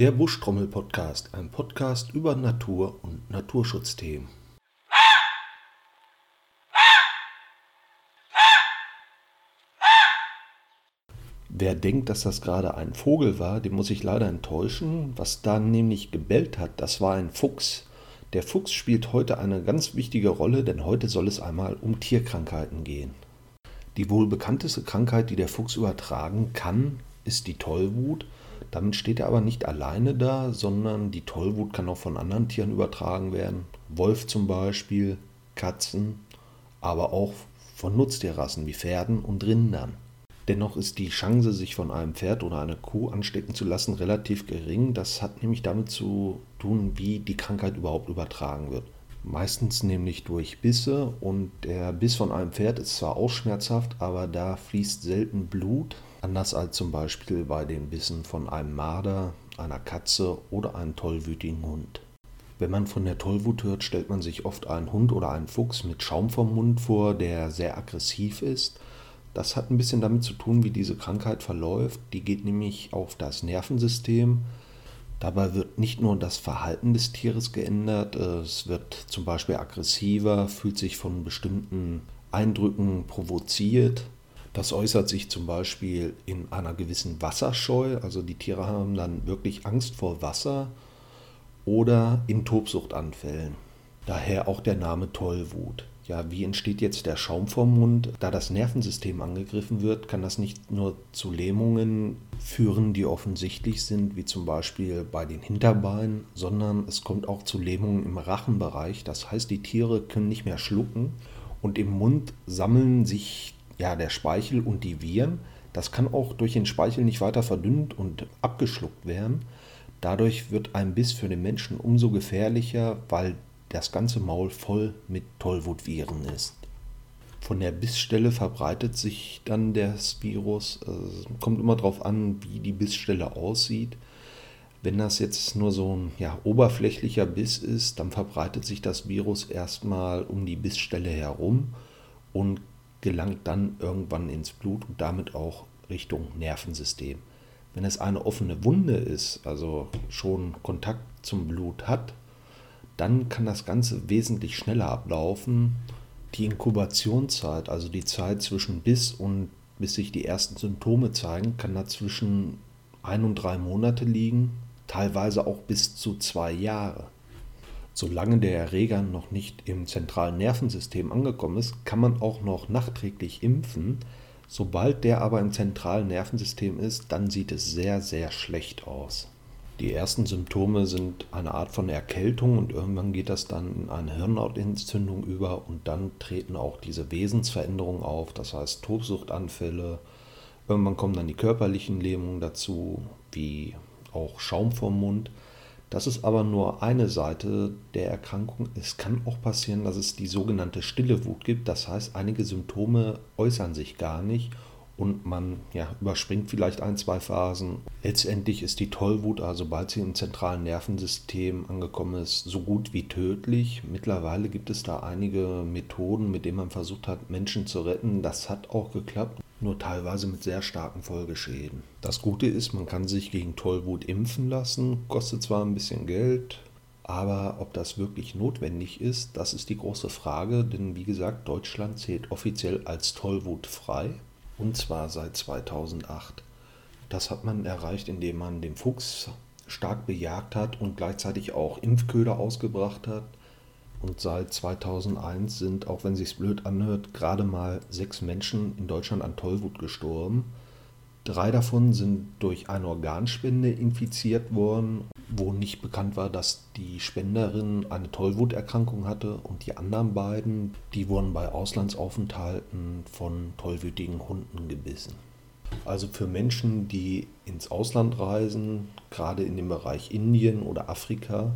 Der Buschtrommel-Podcast, ein Podcast über Natur und Naturschutzthemen. Wer denkt, dass das gerade ein Vogel war, den muss ich leider enttäuschen. Was da nämlich gebellt hat, das war ein Fuchs. Der Fuchs spielt heute eine ganz wichtige Rolle, denn heute soll es einmal um Tierkrankheiten gehen. Die wohl bekannteste Krankheit, die der Fuchs übertragen kann, ist die Tollwut. Damit steht er aber nicht alleine da, sondern die Tollwut kann auch von anderen Tieren übertragen werden. Wolf zum Beispiel, Katzen, aber auch von Nutztierrassen wie Pferden und Rindern. Dennoch ist die Chance, sich von einem Pferd oder einer Kuh anstecken zu lassen, relativ gering. Das hat nämlich damit zu tun, wie die Krankheit überhaupt übertragen wird. Meistens nämlich durch Bisse und der Biss von einem Pferd ist zwar auch schmerzhaft, aber da fließt selten Blut, anders als zum Beispiel bei den Bissen von einem Marder, einer Katze oder einem tollwütigen Hund. Wenn man von der Tollwut hört, stellt man sich oft einen Hund oder einen Fuchs mit Schaum vom Mund vor, der sehr aggressiv ist. Das hat ein bisschen damit zu tun, wie diese Krankheit verläuft. Die geht nämlich auf das Nervensystem, Dabei wird nicht nur das Verhalten des Tieres geändert, es wird zum Beispiel aggressiver, fühlt sich von bestimmten Eindrücken provoziert. Das äußert sich zum Beispiel in einer gewissen Wasserscheu, also die Tiere haben dann wirklich Angst vor Wasser oder in Tobsuchtanfällen. Daher auch der Name Tollwut. Ja, wie entsteht jetzt der Schaum vom Mund? Da das Nervensystem angegriffen wird, kann das nicht nur zu Lähmungen führen, die offensichtlich sind, wie zum Beispiel bei den Hinterbeinen, sondern es kommt auch zu Lähmungen im Rachenbereich. Das heißt, die Tiere können nicht mehr schlucken und im Mund sammeln sich ja, der Speichel und die Viren. Das kann auch durch den Speichel nicht weiter verdünnt und abgeschluckt werden. Dadurch wird ein Biss für den Menschen umso gefährlicher, weil das ganze Maul voll mit Tollwutviren ist. Von der Bissstelle verbreitet sich dann das Virus. Es kommt immer darauf an, wie die Bissstelle aussieht. Wenn das jetzt nur so ein ja, oberflächlicher Biss ist, dann verbreitet sich das Virus erstmal um die Bissstelle herum und gelangt dann irgendwann ins Blut und damit auch Richtung Nervensystem. Wenn es eine offene Wunde ist, also schon Kontakt zum Blut hat, dann kann das Ganze wesentlich schneller ablaufen. Die Inkubationszeit, also die Zeit zwischen Biss und bis sich die ersten Symptome zeigen, kann da zwischen ein und drei Monate liegen, teilweise auch bis zu zwei Jahre. Solange der Erreger noch nicht im zentralen Nervensystem angekommen ist, kann man auch noch nachträglich impfen. Sobald der aber im zentralen Nervensystem ist, dann sieht es sehr, sehr schlecht aus. Die ersten Symptome sind eine Art von Erkältung und irgendwann geht das dann in eine Hirnhautentzündung über und dann treten auch diese Wesensveränderungen auf, das heißt Tobsuchtanfälle. Irgendwann kommen dann die körperlichen Lähmungen dazu, wie auch Schaum vom Mund. Das ist aber nur eine Seite der Erkrankung. Es kann auch passieren, dass es die sogenannte stille Wut gibt. Das heißt, einige Symptome äußern sich gar nicht und man ja, überspringt vielleicht ein, zwei Phasen. Letztendlich ist die Tollwut, also sobald sie im zentralen Nervensystem angekommen ist, so gut wie tödlich. Mittlerweile gibt es da einige Methoden, mit denen man versucht hat, Menschen zu retten. Das hat auch geklappt, nur teilweise mit sehr starken Folgeschäden. Das Gute ist, man kann sich gegen Tollwut impfen lassen, kostet zwar ein bisschen Geld, aber ob das wirklich notwendig ist, das ist die große Frage, denn wie gesagt, Deutschland zählt offiziell als Tollwut frei und zwar seit 2008. Das hat man erreicht, indem man den Fuchs stark bejagt hat und gleichzeitig auch Impfköder ausgebracht hat. Und seit 2001 sind, auch wenn sich's blöd anhört, gerade mal sechs Menschen in Deutschland an Tollwut gestorben. Drei davon sind durch eine Organspende infiziert worden, wo nicht bekannt war, dass die Spenderin eine Tollwuterkrankung hatte. Und die anderen beiden, die wurden bei Auslandsaufenthalten von tollwütigen Hunden gebissen. Also für Menschen, die ins Ausland reisen, gerade in dem Bereich Indien oder Afrika,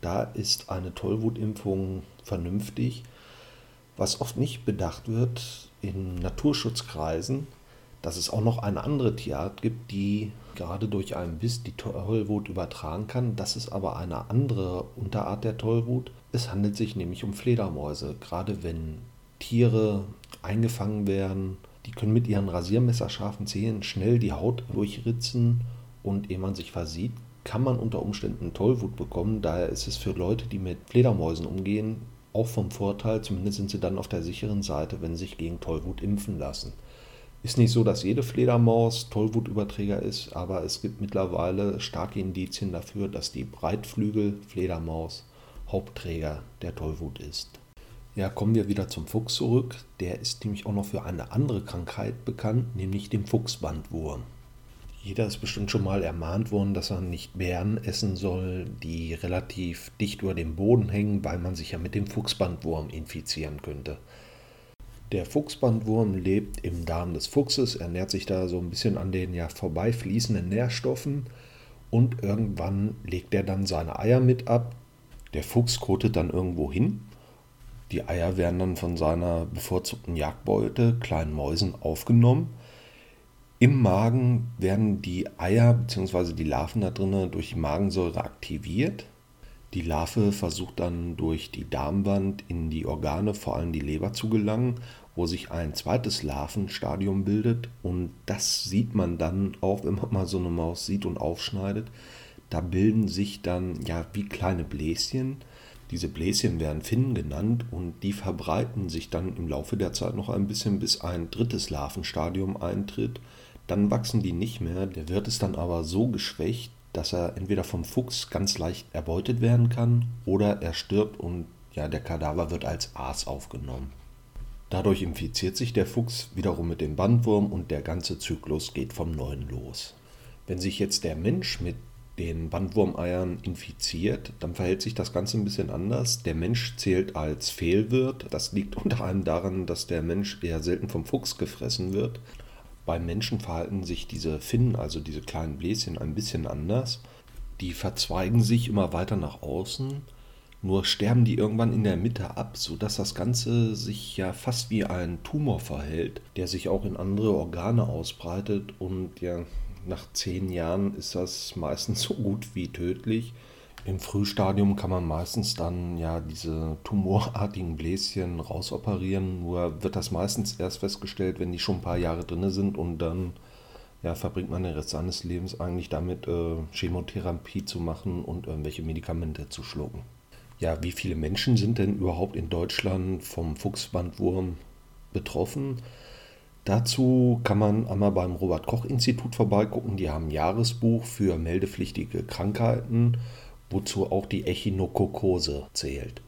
da ist eine Tollwutimpfung vernünftig. Was oft nicht bedacht wird in Naturschutzkreisen, dass es auch noch eine andere Tierart gibt, die gerade durch einen Biss die Tollwut übertragen kann. Das ist aber eine andere Unterart der Tollwut. Es handelt sich nämlich um Fledermäuse. Gerade wenn Tiere eingefangen werden, die können mit ihren rasiermesserscharfen Zähnen schnell die Haut durchritzen und ehe man sich versieht, kann man unter Umständen Tollwut bekommen. Daher ist es für Leute, die mit Fledermäusen umgehen, auch vom Vorteil, zumindest sind sie dann auf der sicheren Seite, wenn sie sich gegen Tollwut impfen lassen. Ist nicht so, dass jede Fledermaus Tollwutüberträger ist, aber es gibt mittlerweile starke Indizien dafür, dass die Breitflügel-Fledermaus Hauptträger der Tollwut ist. Ja, kommen wir wieder zum Fuchs zurück. Der ist nämlich auch noch für eine andere Krankheit bekannt, nämlich dem Fuchsbandwurm. Jeder ist bestimmt schon mal ermahnt worden, dass er nicht Bären essen soll, die relativ dicht über dem Boden hängen, weil man sich ja mit dem Fuchsbandwurm infizieren könnte. Der Fuchsbandwurm lebt im Darm des Fuchses, ernährt sich da so ein bisschen an den ja vorbeifließenden Nährstoffen und irgendwann legt er dann seine Eier mit ab. Der Fuchs kotet dann irgendwo hin. Die Eier werden dann von seiner bevorzugten Jagdbeute, kleinen Mäusen, aufgenommen. Im Magen werden die Eier bzw. die Larven da drinnen durch Magensäure aktiviert. Die Larve versucht dann durch die Darmwand in die Organe, vor allem die Leber, zu gelangen, wo sich ein zweites Larvenstadium bildet. Und das sieht man dann auch, wenn man mal so eine Maus sieht und aufschneidet. Da bilden sich dann ja wie kleine Bläschen. Diese Bläschen werden Finnen genannt und die verbreiten sich dann im Laufe der Zeit noch ein bisschen, bis ein drittes Larvenstadium eintritt. Dann wachsen die nicht mehr. Der Wirt ist dann aber so geschwächt, dass er entweder vom Fuchs ganz leicht erbeutet werden kann oder er stirbt und ja, der Kadaver wird als Aas aufgenommen. Dadurch infiziert sich der Fuchs wiederum mit dem Bandwurm und der ganze Zyklus geht vom Neuen los. Wenn sich jetzt der Mensch mit den Bandwurmeiern infiziert, dann verhält sich das Ganze ein bisschen anders. Der Mensch zählt als Fehlwirt. Das liegt unter anderem daran, dass der Mensch eher selten vom Fuchs gefressen wird. Beim Menschen verhalten sich diese Finnen, also diese kleinen Bläschen, ein bisschen anders. Die verzweigen sich immer weiter nach außen, nur sterben die irgendwann in der Mitte ab, sodass das Ganze sich ja fast wie ein Tumor verhält, der sich auch in andere Organe ausbreitet und ja, nach zehn Jahren ist das meistens so gut wie tödlich. Im Frühstadium kann man meistens dann ja diese tumorartigen Bläschen rausoperieren, nur wird das meistens erst festgestellt, wenn die schon ein paar Jahre drin sind und dann ja, verbringt man den Rest seines Lebens eigentlich damit, äh, Chemotherapie zu machen und irgendwelche Medikamente zu schlucken. Ja, wie viele Menschen sind denn überhaupt in Deutschland vom Fuchsbandwurm betroffen? Dazu kann man einmal beim Robert Koch Institut vorbeigucken. Die haben ein Jahresbuch für meldepflichtige Krankheiten wozu auch die Echinokokose zählt.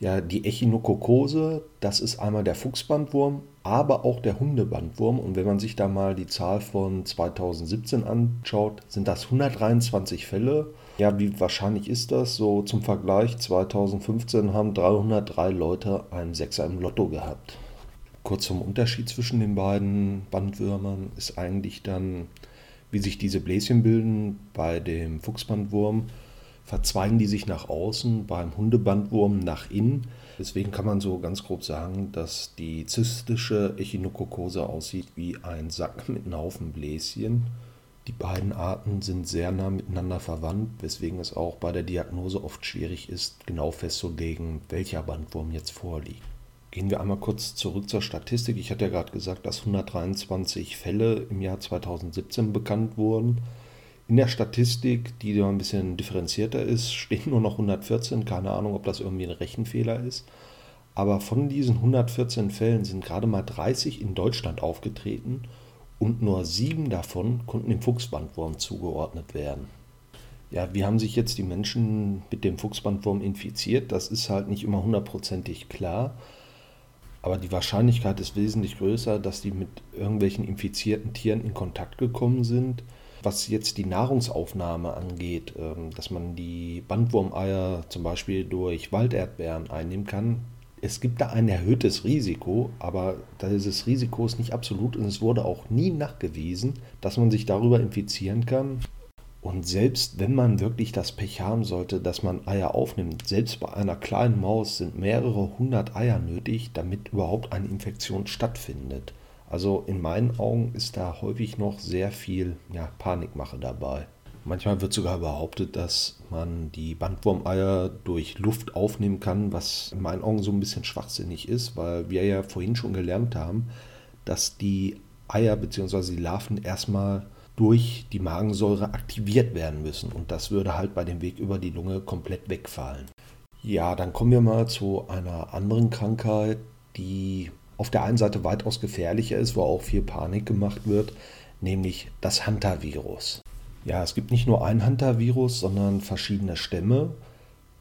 Ja, die Echinokokose, das ist einmal der Fuchsbandwurm, aber auch der Hundebandwurm. Und wenn man sich da mal die Zahl von 2017 anschaut, sind das 123 Fälle. Ja, wie wahrscheinlich ist das? So zum Vergleich, 2015 haben 303 Leute einen Sechser im Lotto gehabt. Kurz zum Unterschied zwischen den beiden Bandwürmern ist eigentlich dann, wie sich diese Bläschen bilden bei dem Fuchsbandwurm verzweigen die sich nach außen, beim Hundebandwurm nach innen. Deswegen kann man so ganz grob sagen, dass die zystische Echinokokose aussieht wie ein Sack mit einem Haufen Bläschen. Die beiden Arten sind sehr nah miteinander verwandt, weswegen es auch bei der Diagnose oft schwierig ist, genau festzulegen, welcher Bandwurm jetzt vorliegt. Gehen wir einmal kurz zurück zur Statistik. Ich hatte ja gerade gesagt, dass 123 Fälle im Jahr 2017 bekannt wurden. In der Statistik, die da ein bisschen differenzierter ist, stehen nur noch 114. Keine Ahnung, ob das irgendwie ein Rechenfehler ist. Aber von diesen 114 Fällen sind gerade mal 30 in Deutschland aufgetreten und nur sieben davon konnten dem Fuchsbandwurm zugeordnet werden. Ja, wie haben sich jetzt die Menschen mit dem Fuchsbandwurm infiziert? Das ist halt nicht immer hundertprozentig klar. Aber die Wahrscheinlichkeit ist wesentlich größer, dass die mit irgendwelchen infizierten Tieren in Kontakt gekommen sind was jetzt die Nahrungsaufnahme angeht, ähm, dass man die Bandwurmeier zum Beispiel durch Walderdbeeren einnehmen kann, es gibt da ein erhöhtes Risiko, aber dieses Risiko ist nicht absolut und es wurde auch nie nachgewiesen, dass man sich darüber infizieren kann. Und selbst wenn man wirklich das Pech haben sollte, dass man Eier aufnimmt, selbst bei einer kleinen Maus sind mehrere hundert Eier nötig, damit überhaupt eine Infektion stattfindet. Also in meinen Augen ist da häufig noch sehr viel ja, Panikmache dabei. Manchmal wird sogar behauptet, dass man die Bandwurmeier durch Luft aufnehmen kann, was in meinen Augen so ein bisschen schwachsinnig ist, weil wir ja vorhin schon gelernt haben, dass die Eier bzw. die Larven erstmal durch die Magensäure aktiviert werden müssen. Und das würde halt bei dem Weg über die Lunge komplett wegfallen. Ja, dann kommen wir mal zu einer anderen Krankheit, die auf der einen Seite weitaus gefährlicher ist, wo auch viel Panik gemacht wird, nämlich das Hantavirus. Ja, es gibt nicht nur ein Hantavirus, sondern verschiedene Stämme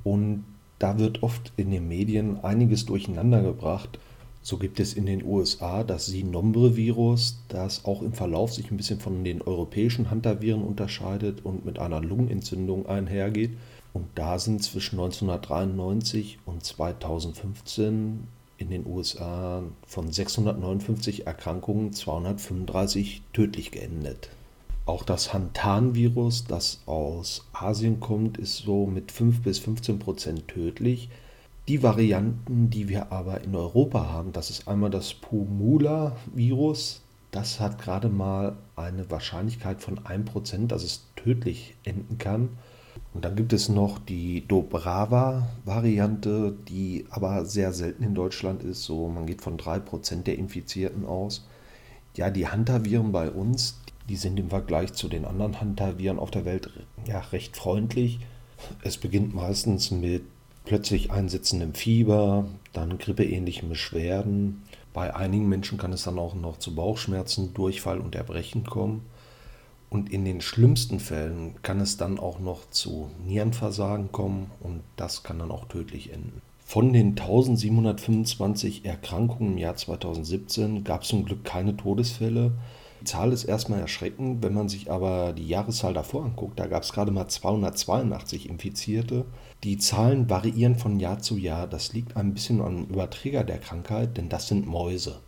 und da wird oft in den Medien einiges durcheinander gebracht. So gibt es in den USA das Sinombre-Virus, das auch im Verlauf sich ein bisschen von den europäischen Hantaviren unterscheidet und mit einer Lungenentzündung einhergeht. Und da sind zwischen 1993 und 2015 in den USA von 659 Erkrankungen 235 tödlich geendet. Auch das Hantan-Virus, das aus Asien kommt, ist so mit 5 bis 15 Prozent tödlich. Die Varianten, die wir aber in Europa haben, das ist einmal das Pumula-Virus. Das hat gerade mal eine Wahrscheinlichkeit von 1%, dass es tödlich enden kann. Und dann gibt es noch die Dobrava-Variante, die aber sehr selten in Deutschland ist. So, man geht von 3% der Infizierten aus. Ja, die Hantaviren bei uns, die sind im Vergleich zu den anderen Hantaviren auf der Welt ja, recht freundlich. Es beginnt meistens mit plötzlich einsetzendem Fieber, dann grippeähnlichen Beschwerden. Bei einigen Menschen kann es dann auch noch zu Bauchschmerzen, Durchfall und Erbrechen kommen. Und in den schlimmsten Fällen kann es dann auch noch zu Nierenversagen kommen und das kann dann auch tödlich enden. Von den 1725 Erkrankungen im Jahr 2017 gab es zum Glück keine Todesfälle. Die Zahl ist erstmal erschreckend, wenn man sich aber die Jahreszahl davor anguckt, da gab es gerade mal 282 Infizierte. Die Zahlen variieren von Jahr zu Jahr. Das liegt ein bisschen am Überträger der Krankheit, denn das sind Mäuse.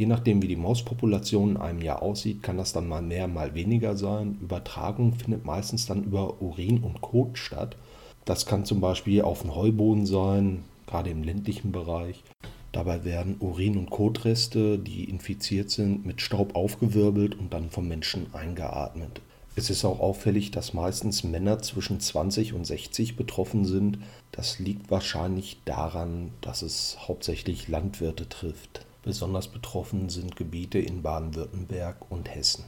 Je nachdem, wie die Mauspopulation in einem Jahr aussieht, kann das dann mal mehr, mal weniger sein. Übertragung findet meistens dann über Urin und Kot statt. Das kann zum Beispiel auf dem Heuboden sein, gerade im ländlichen Bereich. Dabei werden Urin- und Kotreste, die infiziert sind, mit Staub aufgewirbelt und dann vom Menschen eingeatmet. Es ist auch auffällig, dass meistens Männer zwischen 20 und 60 betroffen sind. Das liegt wahrscheinlich daran, dass es hauptsächlich Landwirte trifft. Besonders betroffen sind Gebiete in Baden-Württemberg und Hessen.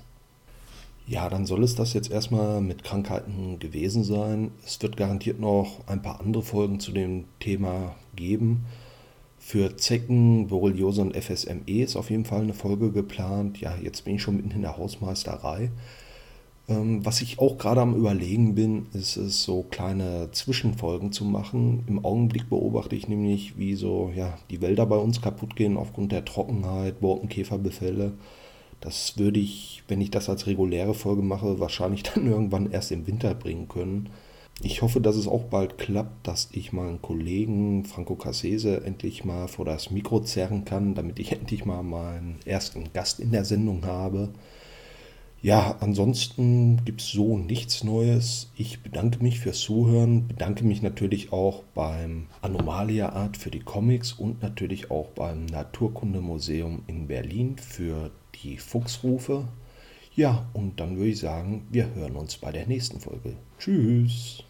Ja, dann soll es das jetzt erstmal mit Krankheiten gewesen sein. Es wird garantiert noch ein paar andere Folgen zu dem Thema geben. Für Zecken, Borreliose und FSME ist auf jeden Fall eine Folge geplant. Ja, jetzt bin ich schon mitten in der Hausmeisterei. Ähm, was ich auch gerade am Überlegen bin, ist es, so kleine Zwischenfolgen zu machen. Im Augenblick beobachte ich nämlich, wie so ja, die Wälder bei uns kaputt gehen aufgrund der Trockenheit, Borkenkäferbefälle. Das würde ich, wenn ich das als reguläre Folge mache, wahrscheinlich dann irgendwann erst im Winter bringen können. Ich hoffe, dass es auch bald klappt, dass ich meinen Kollegen Franco Cassese endlich mal vor das Mikro zerren kann, damit ich endlich mal meinen ersten Gast in der Sendung habe. Ja, ansonsten gibt es so nichts Neues. Ich bedanke mich fürs Zuhören, bedanke mich natürlich auch beim Anomalia Art für die Comics und natürlich auch beim Naturkundemuseum in Berlin für die Fuchsrufe. Ja, und dann würde ich sagen, wir hören uns bei der nächsten Folge. Tschüss.